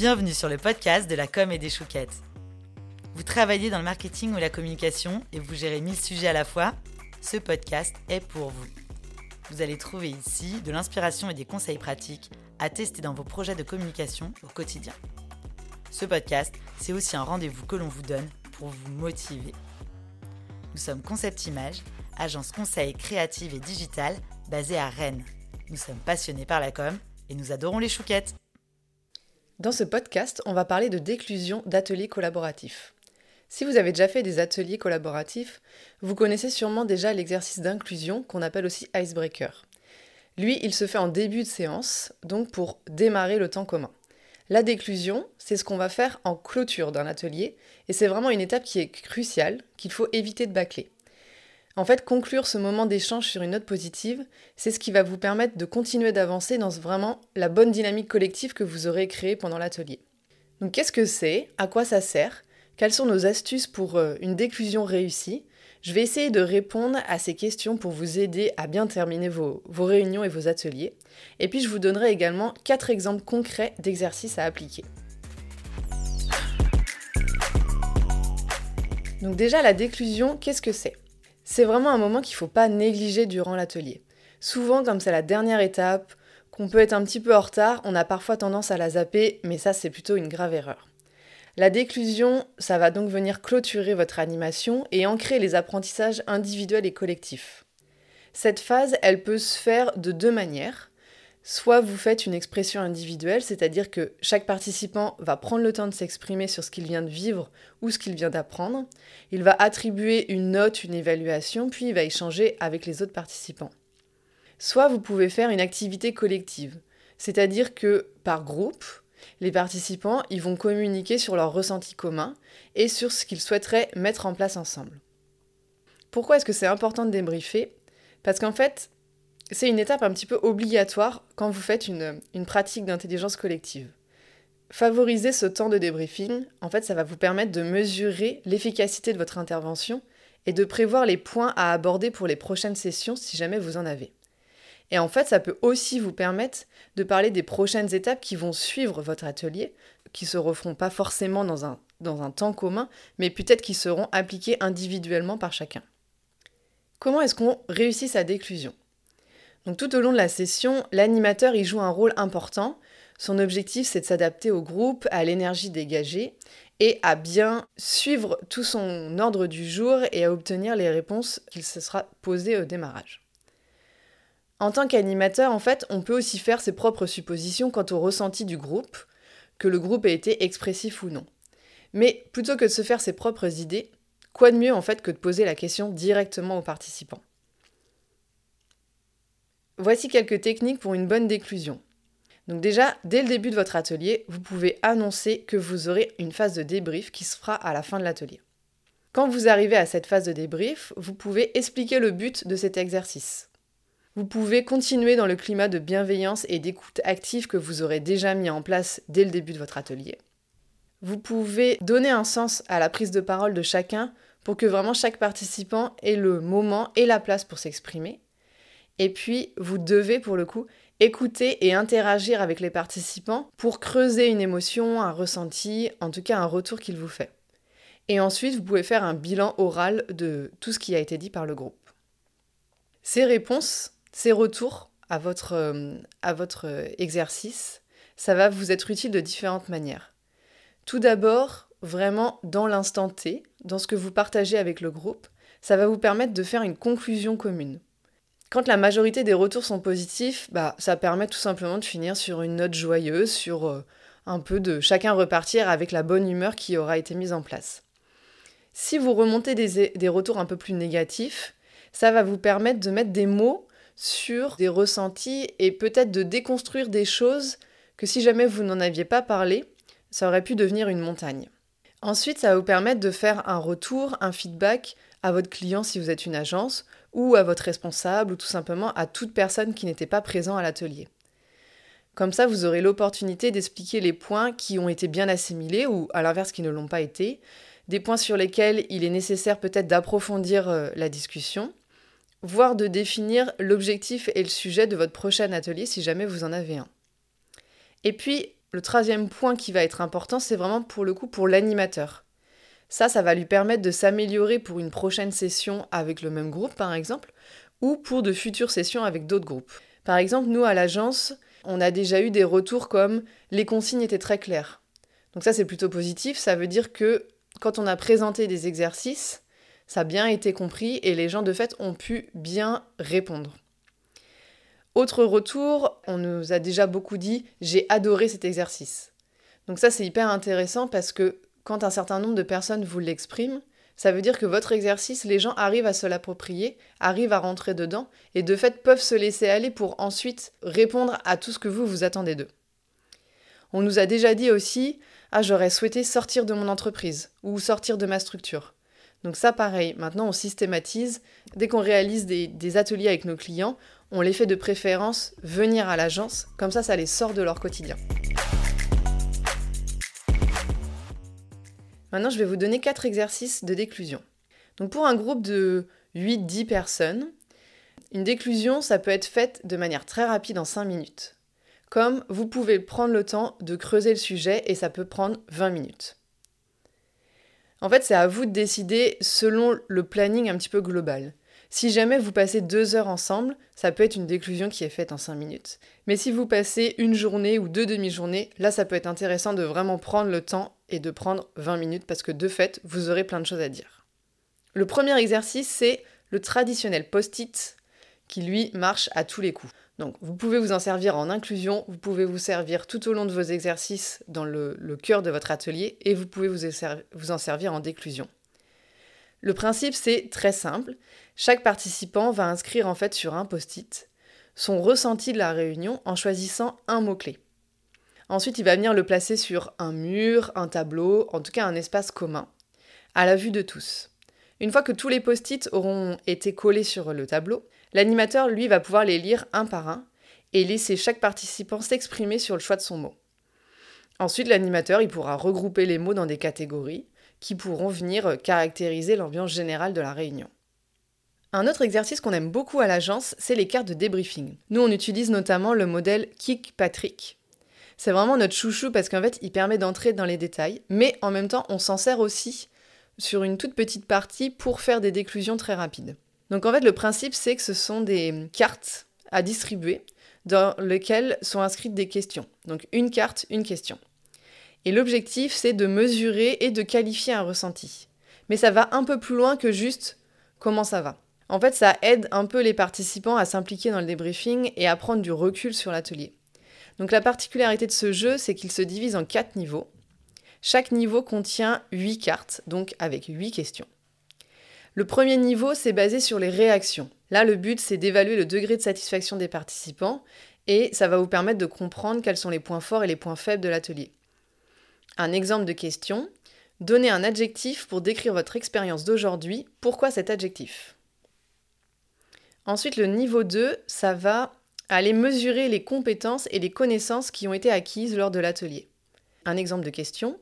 Bienvenue sur le podcast de la com et des chouquettes. Vous travaillez dans le marketing ou la communication et vous gérez mille sujets à la fois Ce podcast est pour vous. Vous allez trouver ici de l'inspiration et des conseils pratiques à tester dans vos projets de communication au quotidien. Ce podcast, c'est aussi un rendez-vous que l'on vous donne pour vous motiver. Nous sommes Concept Image, agence conseil créative et digitale basée à Rennes. Nous sommes passionnés par la com et nous adorons les chouquettes. Dans ce podcast, on va parler de déclusion d'ateliers collaboratifs. Si vous avez déjà fait des ateliers collaboratifs, vous connaissez sûrement déjà l'exercice d'inclusion qu'on appelle aussi icebreaker. Lui, il se fait en début de séance, donc pour démarrer le temps commun. La déclusion, c'est ce qu'on va faire en clôture d'un atelier, et c'est vraiment une étape qui est cruciale, qu'il faut éviter de bâcler. En fait, conclure ce moment d'échange sur une note positive, c'est ce qui va vous permettre de continuer d'avancer dans vraiment la bonne dynamique collective que vous aurez créée pendant l'atelier. Donc qu'est-ce que c'est? À quoi ça sert? Quelles sont nos astuces pour euh, une déclusion réussie? Je vais essayer de répondre à ces questions pour vous aider à bien terminer vos, vos réunions et vos ateliers. Et puis je vous donnerai également quatre exemples concrets d'exercices à appliquer. Donc déjà la déclusion, qu'est-ce que c'est? C'est vraiment un moment qu'il ne faut pas négliger durant l'atelier. Souvent, comme c'est la dernière étape, qu'on peut être un petit peu en retard, on a parfois tendance à la zapper, mais ça c'est plutôt une grave erreur. La déclusion, ça va donc venir clôturer votre animation et ancrer les apprentissages individuels et collectifs. Cette phase, elle peut se faire de deux manières. Soit vous faites une expression individuelle, c'est-à-dire que chaque participant va prendre le temps de s'exprimer sur ce qu'il vient de vivre ou ce qu'il vient d'apprendre. Il va attribuer une note, une évaluation, puis il va échanger avec les autres participants. Soit vous pouvez faire une activité collective, c'est-à-dire que par groupe, les participants ils vont communiquer sur leurs ressentis communs et sur ce qu'ils souhaiteraient mettre en place ensemble. Pourquoi est-ce que c'est important de débriefer? Parce qu'en fait, c'est une étape un petit peu obligatoire quand vous faites une, pratique d'intelligence collective. Favoriser ce temps de débriefing, en fait, ça va vous permettre de mesurer l'efficacité de votre intervention et de prévoir les points à aborder pour les prochaines sessions si jamais vous en avez. Et en fait, ça peut aussi vous permettre de parler des prochaines étapes qui vont suivre votre atelier, qui se referont pas forcément dans un, dans un temps commun, mais peut-être qui seront appliquées individuellement par chacun. Comment est-ce qu'on réussit sa déclusion? Tout au long de la session, l'animateur y joue un rôle important. Son objectif, c'est de s'adapter au groupe, à l'énergie dégagée et à bien suivre tout son ordre du jour et à obtenir les réponses qu'il se sera posées au démarrage. En tant qu'animateur, en fait, on peut aussi faire ses propres suppositions quant au ressenti du groupe, que le groupe ait été expressif ou non. Mais plutôt que de se faire ses propres idées, quoi de mieux en fait que de poser la question directement aux participants? Voici quelques techniques pour une bonne déclusion. Donc déjà, dès le début de votre atelier, vous pouvez annoncer que vous aurez une phase de débrief qui se fera à la fin de l'atelier. Quand vous arrivez à cette phase de débrief, vous pouvez expliquer le but de cet exercice. Vous pouvez continuer dans le climat de bienveillance et d'écoute active que vous aurez déjà mis en place dès le début de votre atelier. Vous pouvez donner un sens à la prise de parole de chacun pour que vraiment chaque participant ait le moment et la place pour s'exprimer. Et puis, vous devez, pour le coup, écouter et interagir avec les participants pour creuser une émotion, un ressenti, en tout cas un retour qu'il vous fait. Et ensuite, vous pouvez faire un bilan oral de tout ce qui a été dit par le groupe. Ces réponses, ces retours à votre, euh, à votre exercice, ça va vous être utile de différentes manières. Tout d'abord, vraiment dans l'instant T, dans ce que vous partagez avec le groupe, ça va vous permettre de faire une conclusion commune. Quand la majorité des retours sont positifs, bah, ça permet tout simplement de finir sur une note joyeuse, sur euh, un peu de chacun repartir avec la bonne humeur qui aura été mise en place. Si vous remontez des, des retours un peu plus négatifs, ça va vous permettre de mettre des mots sur des ressentis et peut-être de déconstruire des choses que si jamais vous n'en aviez pas parlé, ça aurait pu devenir une montagne. Ensuite, ça va vous permettre de faire un retour, un feedback à votre client si vous êtes une agence, ou à votre responsable, ou tout simplement à toute personne qui n'était pas présent à l'atelier. Comme ça, vous aurez l'opportunité d'expliquer les points qui ont été bien assimilés, ou à l'inverse qui ne l'ont pas été, des points sur lesquels il est nécessaire peut-être d'approfondir euh, la discussion, voire de définir l'objectif et le sujet de votre prochain atelier si jamais vous en avez un. Et puis, le troisième point qui va être important, c'est vraiment pour le coup pour l'animateur. Ça, ça va lui permettre de s'améliorer pour une prochaine session avec le même groupe, par exemple, ou pour de futures sessions avec d'autres groupes. Par exemple, nous, à l'agence, on a déjà eu des retours comme les consignes étaient très claires. Donc ça, c'est plutôt positif. Ça veut dire que quand on a présenté des exercices, ça a bien été compris et les gens, de fait, ont pu bien répondre. Autre retour, on nous a déjà beaucoup dit j'ai adoré cet exercice. Donc ça c'est hyper intéressant parce que quand un certain nombre de personnes vous l'expriment, ça veut dire que votre exercice, les gens arrivent à se l'approprier, arrivent à rentrer dedans et de fait peuvent se laisser aller pour ensuite répondre à tout ce que vous vous attendez d'eux. On nous a déjà dit aussi ah j'aurais souhaité sortir de mon entreprise ou sortir de ma structure. Donc ça pareil, maintenant on systématise. Dès qu'on réalise des, des, ateliers avec nos clients, on les fait de préférence venir à l'agence, comme ça ça les sort de leur quotidien. Maintenant je vais vous donner quatre exercices de déclusion. Donc pour un groupe de 8-10 personnes, une déclusion ça peut être faite de manière très rapide en 5 minutes. Comme vous pouvez prendre le temps de creuser le sujet et ça peut prendre 20 minutes. En fait, c'est à vous de décider selon le planning un petit peu global. Si jamais vous passez deux heures ensemble, ça peut être une déclusion qui est faite en cinq minutes. Mais si vous passez une journée ou deux demi-journées, là ça peut être intéressant de vraiment prendre le temps et de prendre 20 minutes parce que de fait, vous aurez plein de choses à dire. Le premier exercice, c'est le traditionnel post-it qui lui marche à tous les coups. Donc vous pouvez vous en servir en inclusion, vous pouvez vous servir tout au long de vos exercices dans le, cœur de votre atelier et vous pouvez vous, vous en servir en déclusion. Le principe c'est très simple, chaque participant va inscrire en fait sur un post-it son ressenti de la réunion en choisissant un mot-clé. Ensuite, il va venir le placer sur un mur, un tableau, en tout cas un espace commun, à la vue de tous. Une fois que tous les post-it auront été collés sur le tableau, l'animateur, lui, va pouvoir les lire un par un et laisser chaque participant s'exprimer sur le choix de son mot. Ensuite, l'animateur, il pourra regrouper les mots dans des catégories qui pourront venir caractériser l'ambiance générale de la réunion. Un autre exercice qu'on aime beaucoup à l'agence, c'est les cartes de débriefing. Nous, on utilise notamment le modèle Kick Patrick. C'est vraiment notre chouchou parce qu'en fait, il permet d'entrer dans les détails, mais en même temps, on s'en sert aussi sur une toute petite partie pour faire des déclusions très rapides. Donc en fait, le principe, c'est que ce sont des cartes à distribuer dans lesquelles sont inscrites des questions. Donc une carte, une question. Et l'objectif, c'est de mesurer et de qualifier un ressenti. Mais ça va un peu plus loin que juste comment ça va. En fait, ça aide un peu les participants à s'impliquer dans le débriefing et à prendre du recul sur l'atelier. Donc la particularité de ce jeu, c'est qu'il se divise en quatre niveaux. Chaque niveau contient 8 cartes, donc avec 8 questions. Le premier niveau, c'est basé sur les réactions. Là, le but, c'est d'évaluer le degré de satisfaction des participants et ça va vous permettre de comprendre quels sont les points forts et les points faibles de l'atelier. Un exemple de question. Donnez un adjectif pour décrire votre expérience d'aujourd'hui. Pourquoi cet adjectif? Ensuite, le niveau 2, ça va aller mesurer les compétences et les connaissances qui ont été acquises lors de l'atelier. Un exemple de question.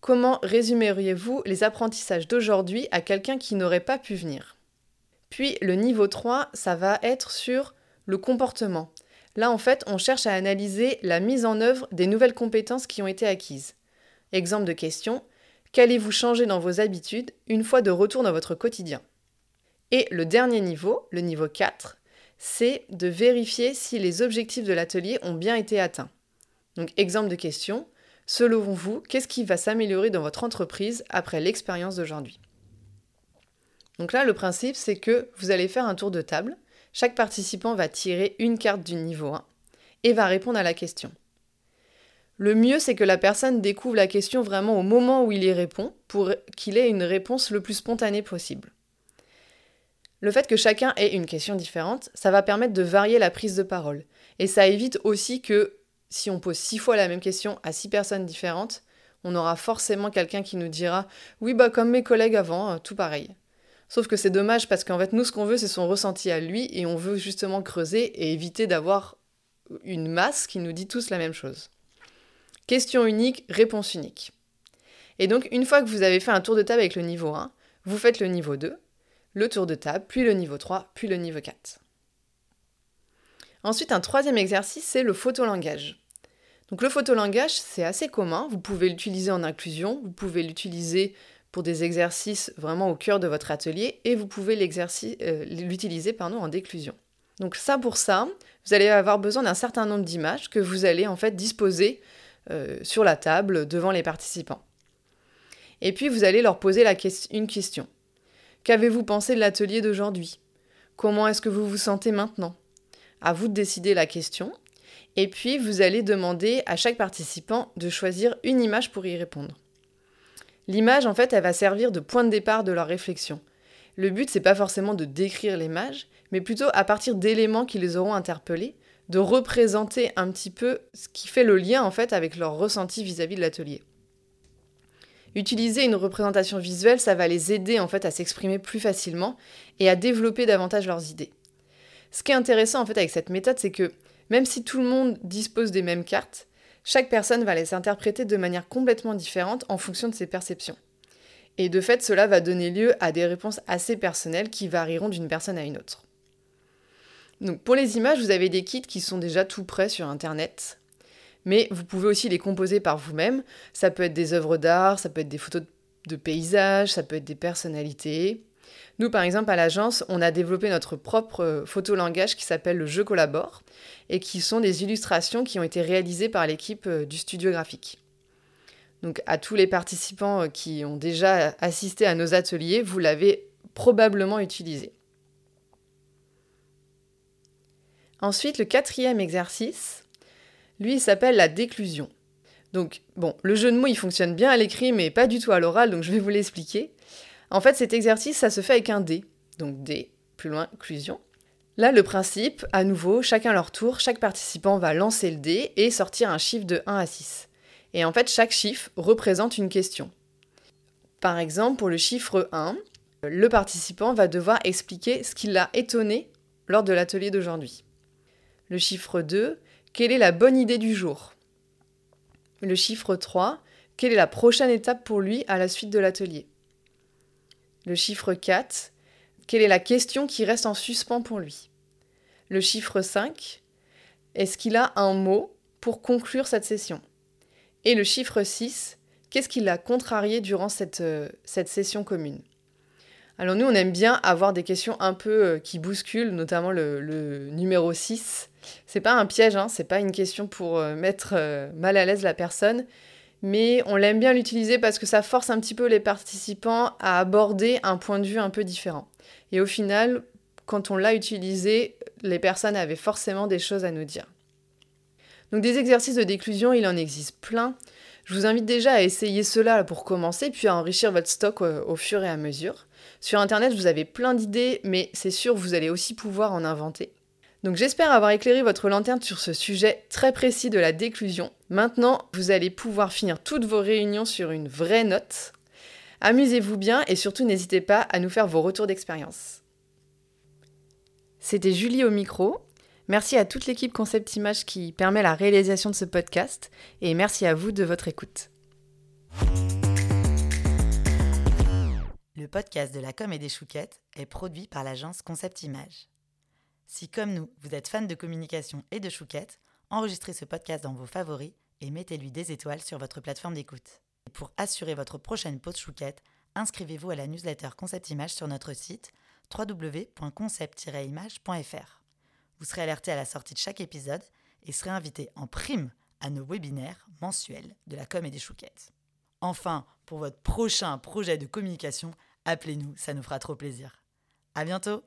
Comment résumeriez-vous les apprentissages d'aujourd'hui à quelqu'un qui n'aurait pas pu venir? Puis le niveau 3, ça va être sur le comportement. Là, en fait, on cherche à analyser la mise en œuvre des nouvelles compétences qui ont été acquises. Exemple de question, qu'allez-vous changer dans vos habitudes une fois de retour dans votre quotidien? Et le dernier niveau, le niveau 4, c'est de vérifier si les objectifs de l'atelier ont bien été atteints. Donc exemple de question, Selon vous, qu'est-ce qui va s'améliorer dans votre entreprise après l'expérience d'aujourd'hui? Donc là, le principe, c'est que vous allez faire un tour de table. Chaque participant va tirer une carte du niveau 1 et va répondre à la question. Le mieux, c'est que la personne découvre la question vraiment au moment où il y répond pour qu'il ait une réponse le plus spontanée possible. Le fait que chacun ait une question différente, ça va permettre de varier la prise de parole. Et ça évite aussi que si on pose six fois la même question à six personnes différentes, on aura forcément quelqu'un qui nous dira Oui, bah comme mes collègues avant, euh, tout pareil. Sauf que c'est dommage parce qu'en fait, nous, ce qu'on veut, c'est son ressenti à lui et on veut justement creuser et éviter d'avoir une masse qui nous dit tous la même chose. Question unique, réponse unique. Et donc, une fois que vous avez fait un tour de table avec le niveau 1, vous faites le niveau 2, le tour de table, puis le niveau 3, puis le niveau 4. Ensuite, un troisième exercice, c'est le photolangage. Donc le photolangage, c'est assez commun, vous pouvez l'utiliser en inclusion, vous pouvez l'utiliser pour des exercices vraiment au cœur de votre atelier et vous pouvez euh, l'utiliser en déclusion. Donc ça pour ça, vous allez avoir besoin d'un certain nombre d'images que vous allez en fait disposer euh, sur la table devant les participants. Et puis vous allez leur poser une question. Qu'avez-vous pensé de l'atelier d'aujourd'hui? Comment est-ce que vous vous sentez maintenant? À vous de décider la question. Et puis vous allez demander à chaque participant de choisir une image pour y répondre. L'image, en fait, elle va servir de point de départ de leur réflexion. Le but, c'est pas forcément de décrire l'image, mais plutôt à partir d'éléments qui les auront interpellés, de représenter un petit peu ce qui fait le lien en fait avec leur ressenti vis-à-vis de l'atelier. Utiliser une représentation visuelle, ça va les aider en fait à s'exprimer plus facilement et à développer davantage leurs idées. Ce qui est intéressant en fait avec cette méthode, c'est que même si tout le monde dispose des mêmes cartes, chaque personne va les interpréter de manière complètement différente en fonction de ses perceptions. Et de fait, cela va donner lieu à des réponses assez personnelles qui varieront d'une personne à une autre. Pour les images, vous avez des kits qui sont déjà tout prêts sur Internet, mais vous pouvez aussi les composer par vous-même. Ça peut être des œuvres d'art, ça peut être des photos de paysages, ça peut être des personnalités. Nous, par exemple, à l'agence, on a développé notre propre photolangage qui s'appelle le jeu collabore et qui sont des illustrations qui ont été réalisées par l'équipe euh, du studio graphique. Donc à tous les participants euh, qui ont déjà assisté à nos ateliers, vous l'avez probablement utilisé. Ensuite, le quatrième exercice, lui, il s'appelle la déclusion. Donc, bon, le jeu de mots, il fonctionne bien à l'écrit, mais pas du tout à l'oral, donc je vais vous l'expliquer. En fait, cet exercice, ça se fait avec un dé. Donc dé, plus loin, clusion. Là, le principe, à nouveau, chacun leur tour, chaque participant va lancer le dé et sortir un chiffre de 1 à 6. Et en fait, chaque chiffre représente une question. Par exemple, pour le chiffre 1, le participant va devoir expliquer ce qui l'a étonné lors de l'atelier d'aujourd'hui. Le chiffre 2, quelle est la bonne idée du jour? Le chiffre 3, quelle est la prochaine étape pour lui à la suite de l'atelier? Le chiffre 4, quelle est la question qui reste en suspens pour lui? Le chiffre 5, est-ce qu'il a un mot pour conclure cette session? Et le chiffre 6, qu'est-ce qui l'a contrarié durant cette, euh, session commune? Alors nous, on aime bien avoir des questions un peu euh, qui bousculent, notamment le, numéro 6. C'est pas un piège, hein, c'est pas une question pour euh, mettre mal à l'aise la personne, mais on l'aime bien l'utiliser parce que ça force un petit peu les participants à aborder un point de vue un peu différent. Et au final, quand on l'a utilisé, les personnes avaient forcément des choses à nous dire. Donc des exercices de déclusion, il en existe plein. Je vous invite déjà à essayer cela pour commencer, puis à enrichir votre stock euh, au, fur et à mesure. Sur Internet, vous avez plein d'idées, mais c'est sûr, vous allez aussi pouvoir en inventer. Donc j'espère avoir éclairé votre lanterne sur ce sujet très précis de la déclusion. Maintenant, vous allez pouvoir finir toutes vos réunions sur une vraie note. Amusez-vous bien et surtout n'hésitez pas à nous faire vos retours d'expérience. C'était Julie au micro. Merci à toute l'équipe Concept Image qui permet la réalisation de ce podcast et merci à vous de votre écoute. Le podcast de la com et des chouquettes est produit par l'agence Concept Image. Si comme nous, vous êtes fan de communication et de chouquettes, enregistrez ce podcast dans vos favoris et mettez-lui des étoiles sur votre plateforme d'écoute. Pour assurer votre prochaine pause chouquette, inscrivez-vous à la newsletter Concept Image sur notre site www.concept-image.fr. Vous serez alerté à la sortie de chaque épisode et serez invité en prime à nos webinaires mensuels de la com et des chouquettes. Enfin, pour votre prochain projet de communication, appelez-nous, ça nous fera trop plaisir. À bientôt!